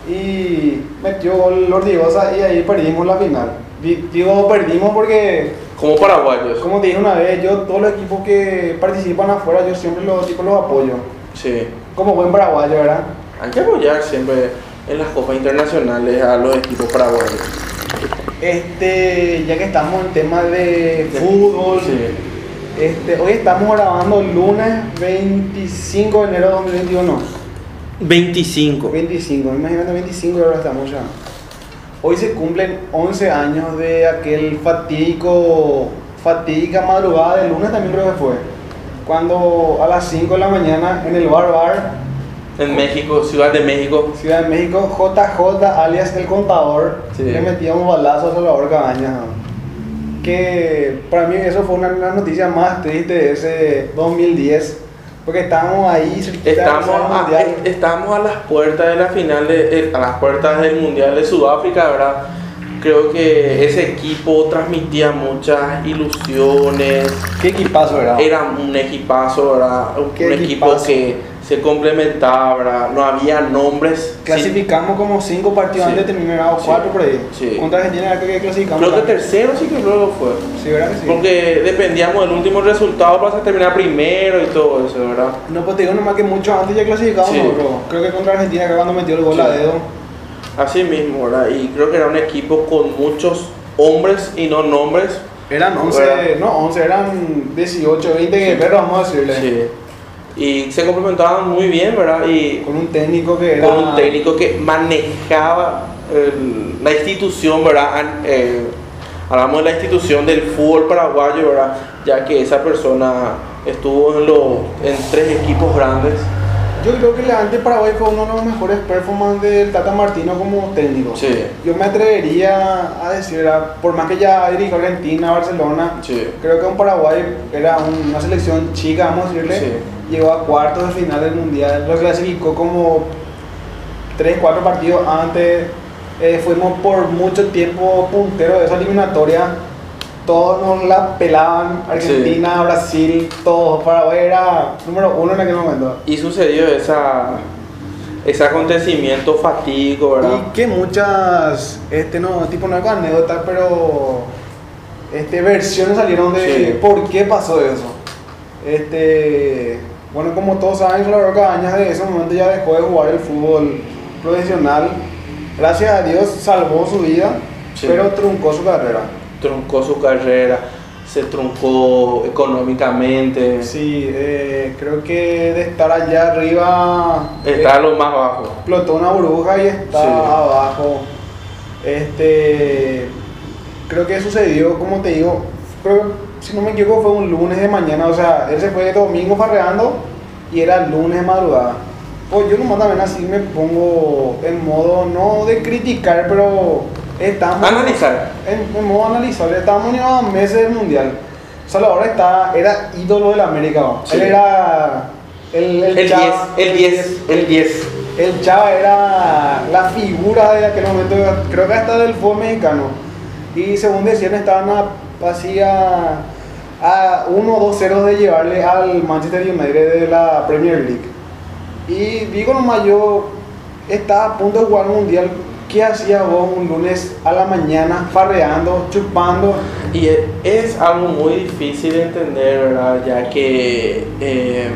Y metió gol Ortigosa y ahí perdimos la final. Di- Digo, perdimos porque Como paraguayos. como te dije una vez, yo todos los equipos que participan afuera, yo siempre los, tipo, los apoyo. Sí. Como buen paraguayo, ¿verdad? Hay que apoyar siempre en las copas internacionales a los equipos paraguayos. Este, ya que estamos en tema de fútbol, Sí. este, hoy estamos grabando el lunes 25 de enero de 2021. 25. 25, imagínate 25 y ahora estamos ya. Hoy se cumplen 11 años de aquel fatídico, fatídica madrugada del lunes también creo que fue. Cuando a las 5 de la mañana en el bar bar En México, Ciudad de México. Ciudad de México, JJ alias El Contador, Sí. le metíamos balazos a Salvador Cabañas. Que para mí eso fue una, una noticia más triste de ese 2010, porque estábamos ahí, Estamos a, estamos a las puertas de la final, de, eh, a las puertas del Mundial de Sudáfrica, ¿verdad? Creo que ese equipo transmitía muchas ilusiones, Qué equipazo era. era un equipazo, ¿verdad? Un, equipo que se complementaba. No había nombres. Clasificamos como 5 partidos Sí. antes de terminar, o. 4 por ahí. Sí. Contra Argentina era que clasificamos. Creo que tercero sí que luego fue. Sí, ¿verdad que sí? Porque dependíamos del último resultado para terminar primero y todo eso, ¿verdad? No, pues te digo nomás que mucho antes ya clasificamos nosotros. Creo que contra Argentina, que cuando metió el gol a dedo. Así mismo, ¿verdad? Y creo que era un equipo con muchos hombres y no nombres. Eran 11, ¿Verdad? no, 11, eran 18, 20 guerreros, vamos a decirle. Sí. Y se complementaban muy bien, ¿verdad? Y Con un técnico que era. con un técnico que manejaba el- la institución, ¿verdad? Eh, hablamos de la institución del fútbol paraguayo, ¿verdad? Ya que esa persona estuvo en, los, en tres equipos grandes Yo creo que Levante Paraguay fue uno de los mejores performances del Tata Martino como técnico. Sí. Yo me atrevería a decir, era- por más que ya dirigió Argentina, Barcelona, Sí. creo que un Paraguay era un- una selección chica, vamos a decirle. Sí. Llegó a cuartos de final del mundial, lo clasificó como 3, 4 partidos antes. Eh, fuimos por mucho tiempo punteros de esa eliminatoria. Todos nos la pelaban, Argentina, Brasil, todos. Paraguay era número uno en aquel momento. Y sucedió esa, ese acontecimiento fatídico, ¿verdad? Y que muchas, este no, tipo no es anécdotas, pero este, versiones salieron de Sí. por qué pasó eso. Este, bueno, como todos saben, Salvador Cabañas de ese momento ya dejó de jugar el fútbol profesional. Gracias a Dios salvó su vida, Sí. pero truncó su carrera. Truncó su carrera, se truncó económicamente, Sí, eh, creo que de estar allá arriba está eh, a lo más bajo. explotó una burbuja y está Sí. abajo. Este, creo que sucedió, como te digo, creo, si no me equivoco fue un lunes de mañana, o sea, él se fue de domingo farreando y era lunes de madrugada. Pues yo nomás también así me pongo en modo, no de criticar, pero estamos... Analizar. En, en modo analizar, estábamos a meses del mundial. Salvador está, era ídolo del América. Sí. él era el, El 10, Chava- el 10, el 10. el Chava era la figura de aquel momento, creo que hasta del fútbol mexicano. Y según decían, estaban a, así a, a uno o dos ceros de llevarle al Manchester United de la Premier League. Y digo nomás, yo estaba a punto de jugar el mundial. ¿Qué hacía vos un lunes a la mañana farreando, chupando? Y e- es algo muy difícil de entender, ¿verdad? Ya que eh,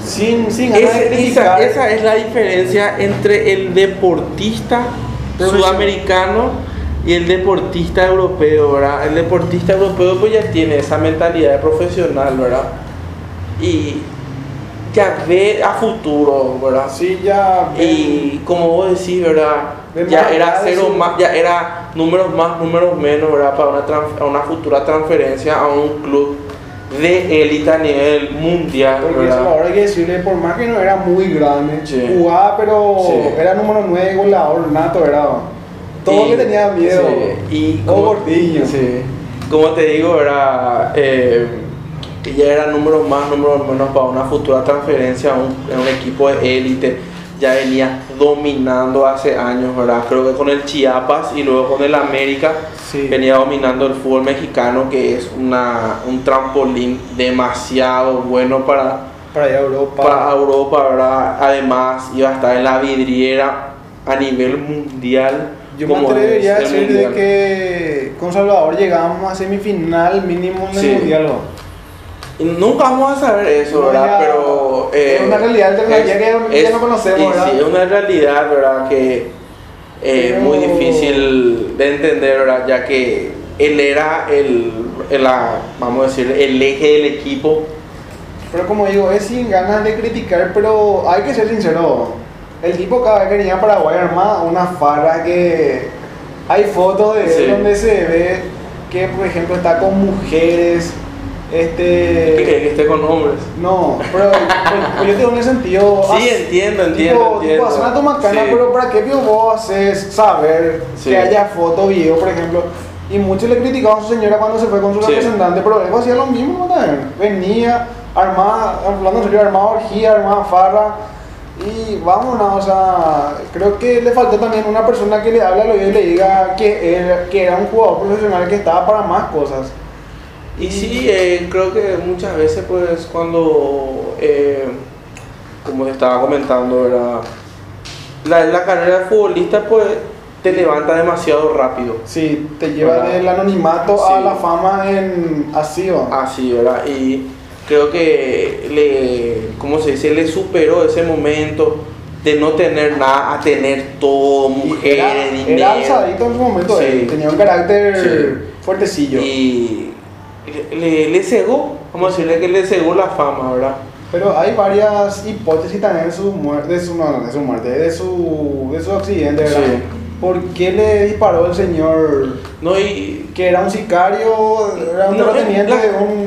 Sin, sin esa, esa es la diferencia entre el deportista sudamericano y el deportista europeo, ¿verdad? El deportista europeo pues ya tiene esa mentalidad de profesional, ¿verdad? Y ya ve a futuro, ¿verdad? Sí, ya. Y como vos decís, ¿verdad? Ya era cero más, ya era números más, números menos, ¿verdad? Para una, tran- a una futura transferencia a un club de élite a nivel mundial, Porque ¿verdad? eso ahora hay que decirle, por más que no era muy grande, Sí. jugaba, pero Sí. era número 9 goleador nato, ¿verdad? Todo Y- le tenía miedo. sí, y como, Gordillo. como te digo, ¿verdad? Eh, que ya era números más, números menos para una futura transferencia a un, a un equipo de élite. Ya venía dominando hace años, ¿verdad? Creo que con el Chiapas y luego con el América Sí. venía dominando el fútbol mexicano, que es una, un trampolín demasiado bueno para, Para Europa. para Europa, ¿verdad? Además, iba a estar en la vidriera a nivel mundial. Yo me como atrevería a decir de que con Salvador llegamos a semifinal mínimo en el Sí. mundial. Nunca vamos a saber eso, No, ¿verdad? ya- Pero. eh, es una realidad alternativa que ya no conocemos, y ¿verdad? Sí, es una realidad, ¿verdad? Que es Pero- muy difícil de entender, ¿verdad? Ya que él era el, el, la- vamos a decir, el eje del equipo. Pero como digo, es sin ganas de criticar, pero hay que ser sincero. El tipo cada vez que venía a Paraguay armaba una farra que hay fotos de él Sí. donde se ve que por ejemplo está con mujeres. Este. Que, que esté con hombres. No, pero pues, yo tengo en el sentido. Sí, as- entiendo, entiendo, Tipo, entiendo. tipo hacer una tomacana, Sí. pero ¿para qué vos haces saber Sí. que haya foto, video, por ejemplo? Y muchos le criticaban a su señora cuando se fue con su Sí. representante, pero él hacía lo mismo. También. Venía, armaba, hablando en serio, armaba orgía, armaba farra. Y vámonos, o sea, creo que le faltó también una persona que le hable al oído y le diga que era, que era un jugador profesional que estaba para más cosas. Y sí, eh, creo que muchas veces, pues, cuando, eh, como te estaba comentando, ¿verdad? La, la carrera de futbolista, pues, te levanta demasiado rápido. Sí, te lleva ¿Verdad? del anonimato a la fama en así, ¿o? Así, ¿verdad? Y creo que le, ¿cómo se dice? Le superó ese momento de no tener nada a tener todo, mujeres, era, dinero. era alzadito en su momento, Sí. él tenía un carácter Sí. fuertecillo. Y le, le, cegó, vamos a decirle que le cegó la fama, ¿verdad? Pero hay varias hipótesis también de su muerte, de su, no, de su muerte, de su, de su accidente, ¿verdad? Sí. ¿Por qué le disparó el señor? No, y Que era un sicario, era un No, terrateniente la- de un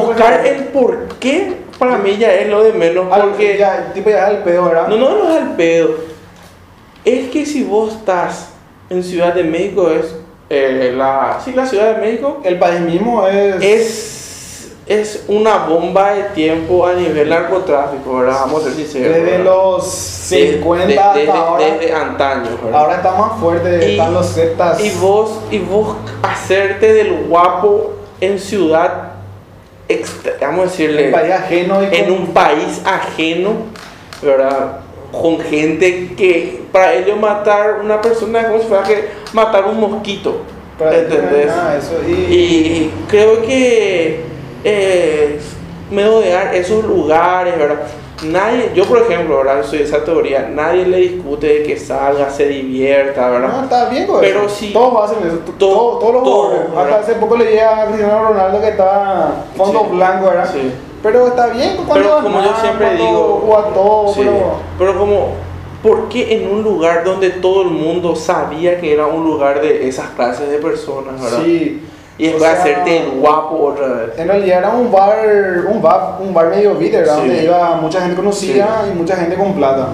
buscar el por qué para mí ya es lo de menos Al- porque... ya, tipo ya es el pedo, ¿verdad? No, no, no es el pedo. Es que si vos estás en Ciudad de México, es eh, la, sí, la Ciudad de México, El país mismo es... es, es una bomba de tiempo a nivel narcotráfico, ¿verdad? Vamos a ser sinceros. desde ¿verdad? los De- 50 de- hasta desde, ahora. desde antaño, ¿verdad? ahora está más fuerte, Y- están los sectas. Y vos, y vos hacerte del guapo en ciudad, vamos a decirle, el país ajeno y en un país ajeno, ¿verdad? Con gente que para ellos matar una persona es como si fuera que matar un mosquito. ¿Entendés? Eso, y, Y creo que eh, merodear esos lugares, ¿verdad? Nadie, yo por ejemplo, ¿verdad? Soy de esa teoría, nadie le discute de que salga, se divierta, no, ¿verdad? está bien con Pero sí. Todos hacen eso. t- Todo- todo- todos los todo. Hasta hace poco leí a Cristiano Ronaldo que estaba fondo Sí. blanco, ¿verdad? Sí. Pero está bien cuando Pero como yo siempre digo, todo, Sí, pero- como, ¿por qué en un lugar donde todo el mundo sabía que era un lugar de esas clases de personas, verdad? Sí. Y después sea, hacerte el guapo otra vez. En realidad era un bar, un bar, un bar medio bitter. Sí. donde iba mucha gente conocida y mucha gente con plata.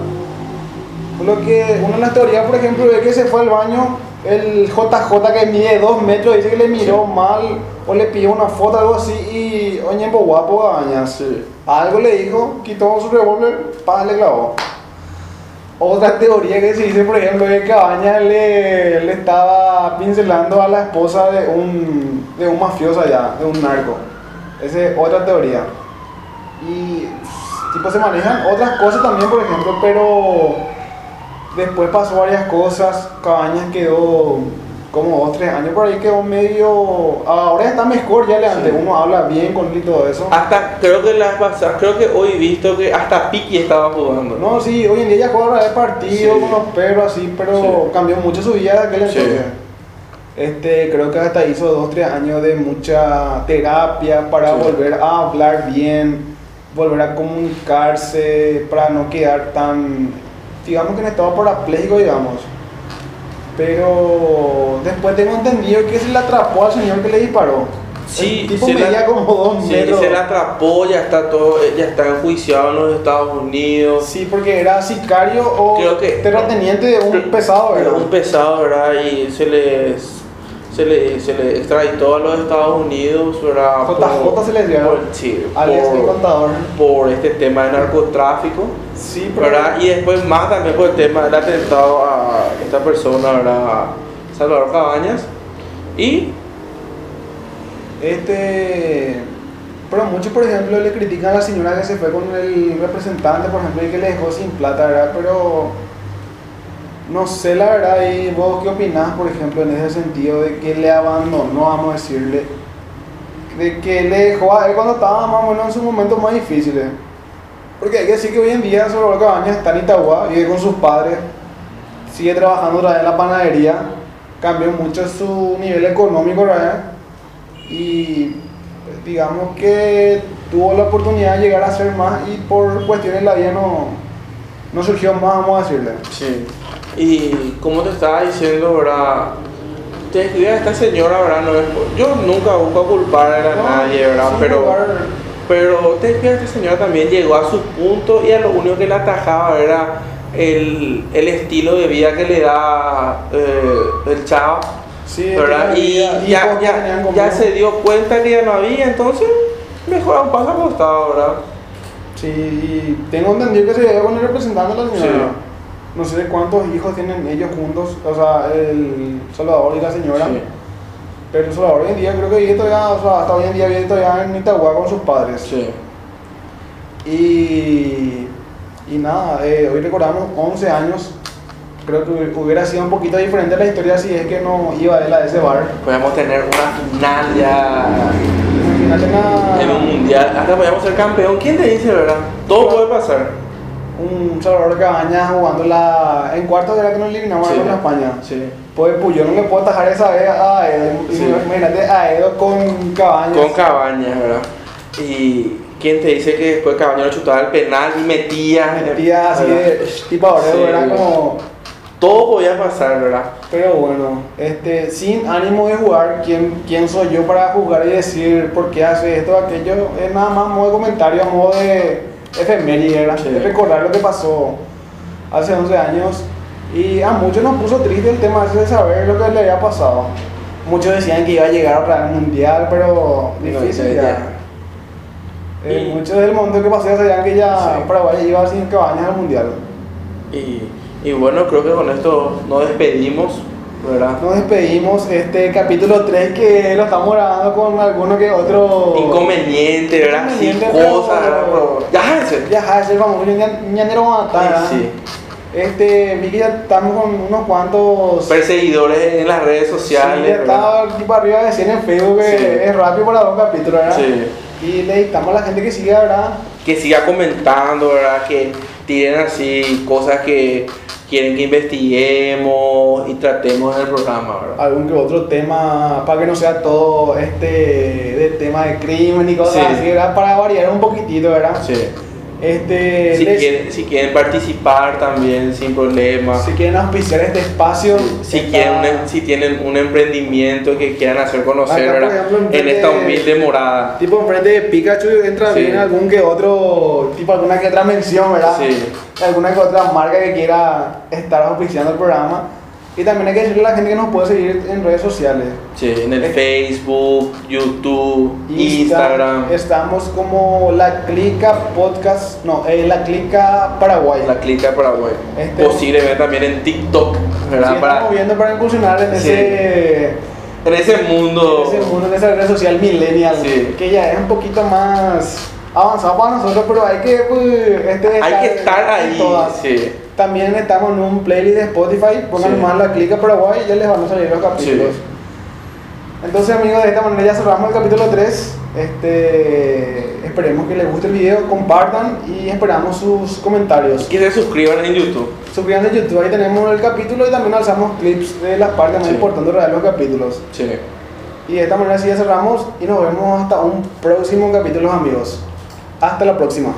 Por Lo que una de las teorías, por ejemplo, es que se fue al baño, el JJ que mide 2 metros dice que le miró mal o le pidió una foto algo así y oye, pues guapo Gabañas. Sí. Algo le dijo, quitó su revólver, pa, le clavó. Otra teoría que se dice, por ejemplo, es que Cabañas le, le estaba pincelando a la esposa de un, de un mafioso allá, de un narco. Esa es otra teoría. Y tipo se manejan otras cosas también, por ejemplo, pero después pasó varias cosas. Cabañas quedó como dos, tres años por ahí, quedó medio... Ahora está mejor ya le Sí. uno habla bien con él y todo eso. Hasta, creo que la pasada, creo que hoy he visto que hasta Piki estaba jugando. No, sí, hoy en día ya juega de partido Sí. con los perros así, pero Sí. cambió mucho su vida de aquel entonces. Este, creo que hasta hizo dos, tres años de mucha terapia para volver a hablar bien, volver a comunicarse, para no quedar tan, digamos que en estado parapléjico, digamos. Pero después tengo entendido que se le atrapó al señor que le disparó. Sí, el tipo se la- medía como dos Sí, metros. se la atrapó, ya está todo, ya está enjuiciado en los Estados Unidos. Sí, porque era sicario o Creo que- terrateniente de un pesado, ¿verdad? un pesado, ¿verdad? Y se le, se le, se le extraditó a los Estados Unidos, ¿verdad? JJ se le dio. por- sí, alias el por, contador. por este tema de narcotráfico, Sí, pero ¿verdad? Y después más también por el tema del atentado a esta persona, ¿verdad? Salvador Cabañas. Y este pero muchos por ejemplo le critican a la señora que se fue con el representante, por ejemplo, y que le dejó sin plata, ¿verdad? Pero no sé la verdad, y vos qué opinás, por ejemplo, en ese sentido de que le abandonó, vamos a decirle, de que le dejó a él cuando estaba más o menos en sus momentos más difíciles. Porque hay que decir que hoy en día Salvador Cabañas está en Itagua, vive con sus padres, sigue trabajando otra vez en la panadería, cambió mucho su nivel económico, ¿verdad? Y digamos que tuvo la oportunidad de llegar a hacer más y por cuestiones de la vida no, no surgió más, vamos a decirle. Sí. Y como te estaba diciendo, ¿verdad? Te escribí a esta señora, ¿verdad? No es yo nunca busco culpar a No, nadie, ¿verdad? Pero, lugar- pero te escribí a esta señora también llegó a su punto y a lo único que le atajaba era el, el estilo de vida que le da eh, el chavo, Sí, ¿verdad? Y vida, ya, ya, ya se dio cuenta que ya no había, entonces mejor a un paso acostado, ¿verdad? Sí, tengo entendido que se llevó con el representante de la señora. Sí. No sé cuántos hijos tienen ellos juntos, o sea, el Salvador y la señora. Sí. Pero el Salvador hoy en día creo que vive todavía, o sea, hasta hoy en día vive todavía en Itagua con sus padres. Sí. Y, y nada, eh, hoy recordamos 11 años. Creo que hubiera sido un poquito diferente la historia si es que no iba él a ese bar. Podemos tener una final ya una- en un mundial, hasta podíamos ser campeón. ¿Quién te dice, verdad? Todo puede pasar. Un Salvador Cabañas jugando la, en cuartos era que nos eliminamos Sí. con España. Sí. Pues Puyol no le puedo atajar esa vez a Edo. Sí. Imagínate a Edo con Cabañas. Con Cabañas, ¿verdad? Y quién te dice que después Cabañas lo chutaba el penal y metía. Metía así ¿verdad? de tipo Abreu, Sí. era como. todo podía pasar, ¿verdad? Pero bueno, este, sin ánimo de jugar, ¿quién, quién soy yo para jugar y decir por qué hace esto o aquello? Es nada más modo de comentario, a modo de efeméride, ¿verdad? Sí. Recordar lo que pasó hace 11 años. Y a muchos nos puso triste el tema ese de saber lo que le había pasado. Muchos decían que iba a llegar otra vez al mundial, pero difícil ya-. Eh, muchos del mundo que pasó ya sabían que ya Sí. Paraguay iba sin cabañas al mundial. Y, y bueno, creo que con esto nos despedimos, ¿verdad? Nos despedimos este capítulo 3 que lo estamos grabando con alguno que otro Inconveniente, ¿verdad? Sí, Inconveniente, pero- cosas, ¿verdad? Ya, ese. Ya, es el famoso ña- ñanero matar. Sí. Este, vi que ya estamos con unos cuantos. Perseguidores en las redes Sí, sociales, ya ¿verdad? estaba tipo arriba de 100 en Facebook, Sí. es rápido para dos capítulos, ¿verdad? Sí. Y le dictamos a la gente que sigue, ¿verdad? Que siga comentando, ¿verdad? Que tiren así cosas que quieren que investiguemos y tratemos en el programa, ¿verdad? Algún que otro tema, para que no sea todo este de tema de crimen y cosas Sí. así, ¿verdad? Para variar un poquitito, ¿verdad? Sí. Este, Si les- quieren, si quieren participar también sin problema. si quieren auspiciar este espacio, Si, está- quieren un- em, si tienen un emprendimiento que quieran hacer conocer, Acá, ejemplo, en En esta de- humilde morada. Tipo enfrente de Pikachu entra Sí. bien algún que otro, tipo alguna que otra mención, ¿verdad? Sí. Alguna que otra marca que quiera estar auspiciando el programa. Y también hay que decirle a la gente que nos puede seguir en redes sociales. Sí, en el Eh. Facebook, YouTube, Insta- Instagram, Estamos como La Clica Podcast, no, eh, La Clica Paraguay. la Clica Paraguay. Este- Posiblemente también en TikTok, Sí, ¿verdad? estamos Para, viendo para incursionar en Sí. ese, en ese mundo. en ese mundo, en esa red social millennial, Sí. que ya es un poquito más avanzado para nosotros, pero hay que, pues, este, Hay que estar ahí. todas. Sí. También estamos en un playlist de Spotify, pongan Sí. más la clica Paraguay y ya les van a salir los capítulos. Sí. Entonces amigos, de esta manera ya cerramos el capítulo 3. Este, esperemos que les guste el video, compartan y esperamos sus comentarios. Que se suscriban en YouTube. Suscríbanse a YouTube, ahí tenemos el capítulo y también alzamos clips de las partes más Sí. importantes de los capítulos. Sí. Y de esta manera sí ya cerramos y nos vemos hasta un próximo capítulo amigos. Hasta la próxima.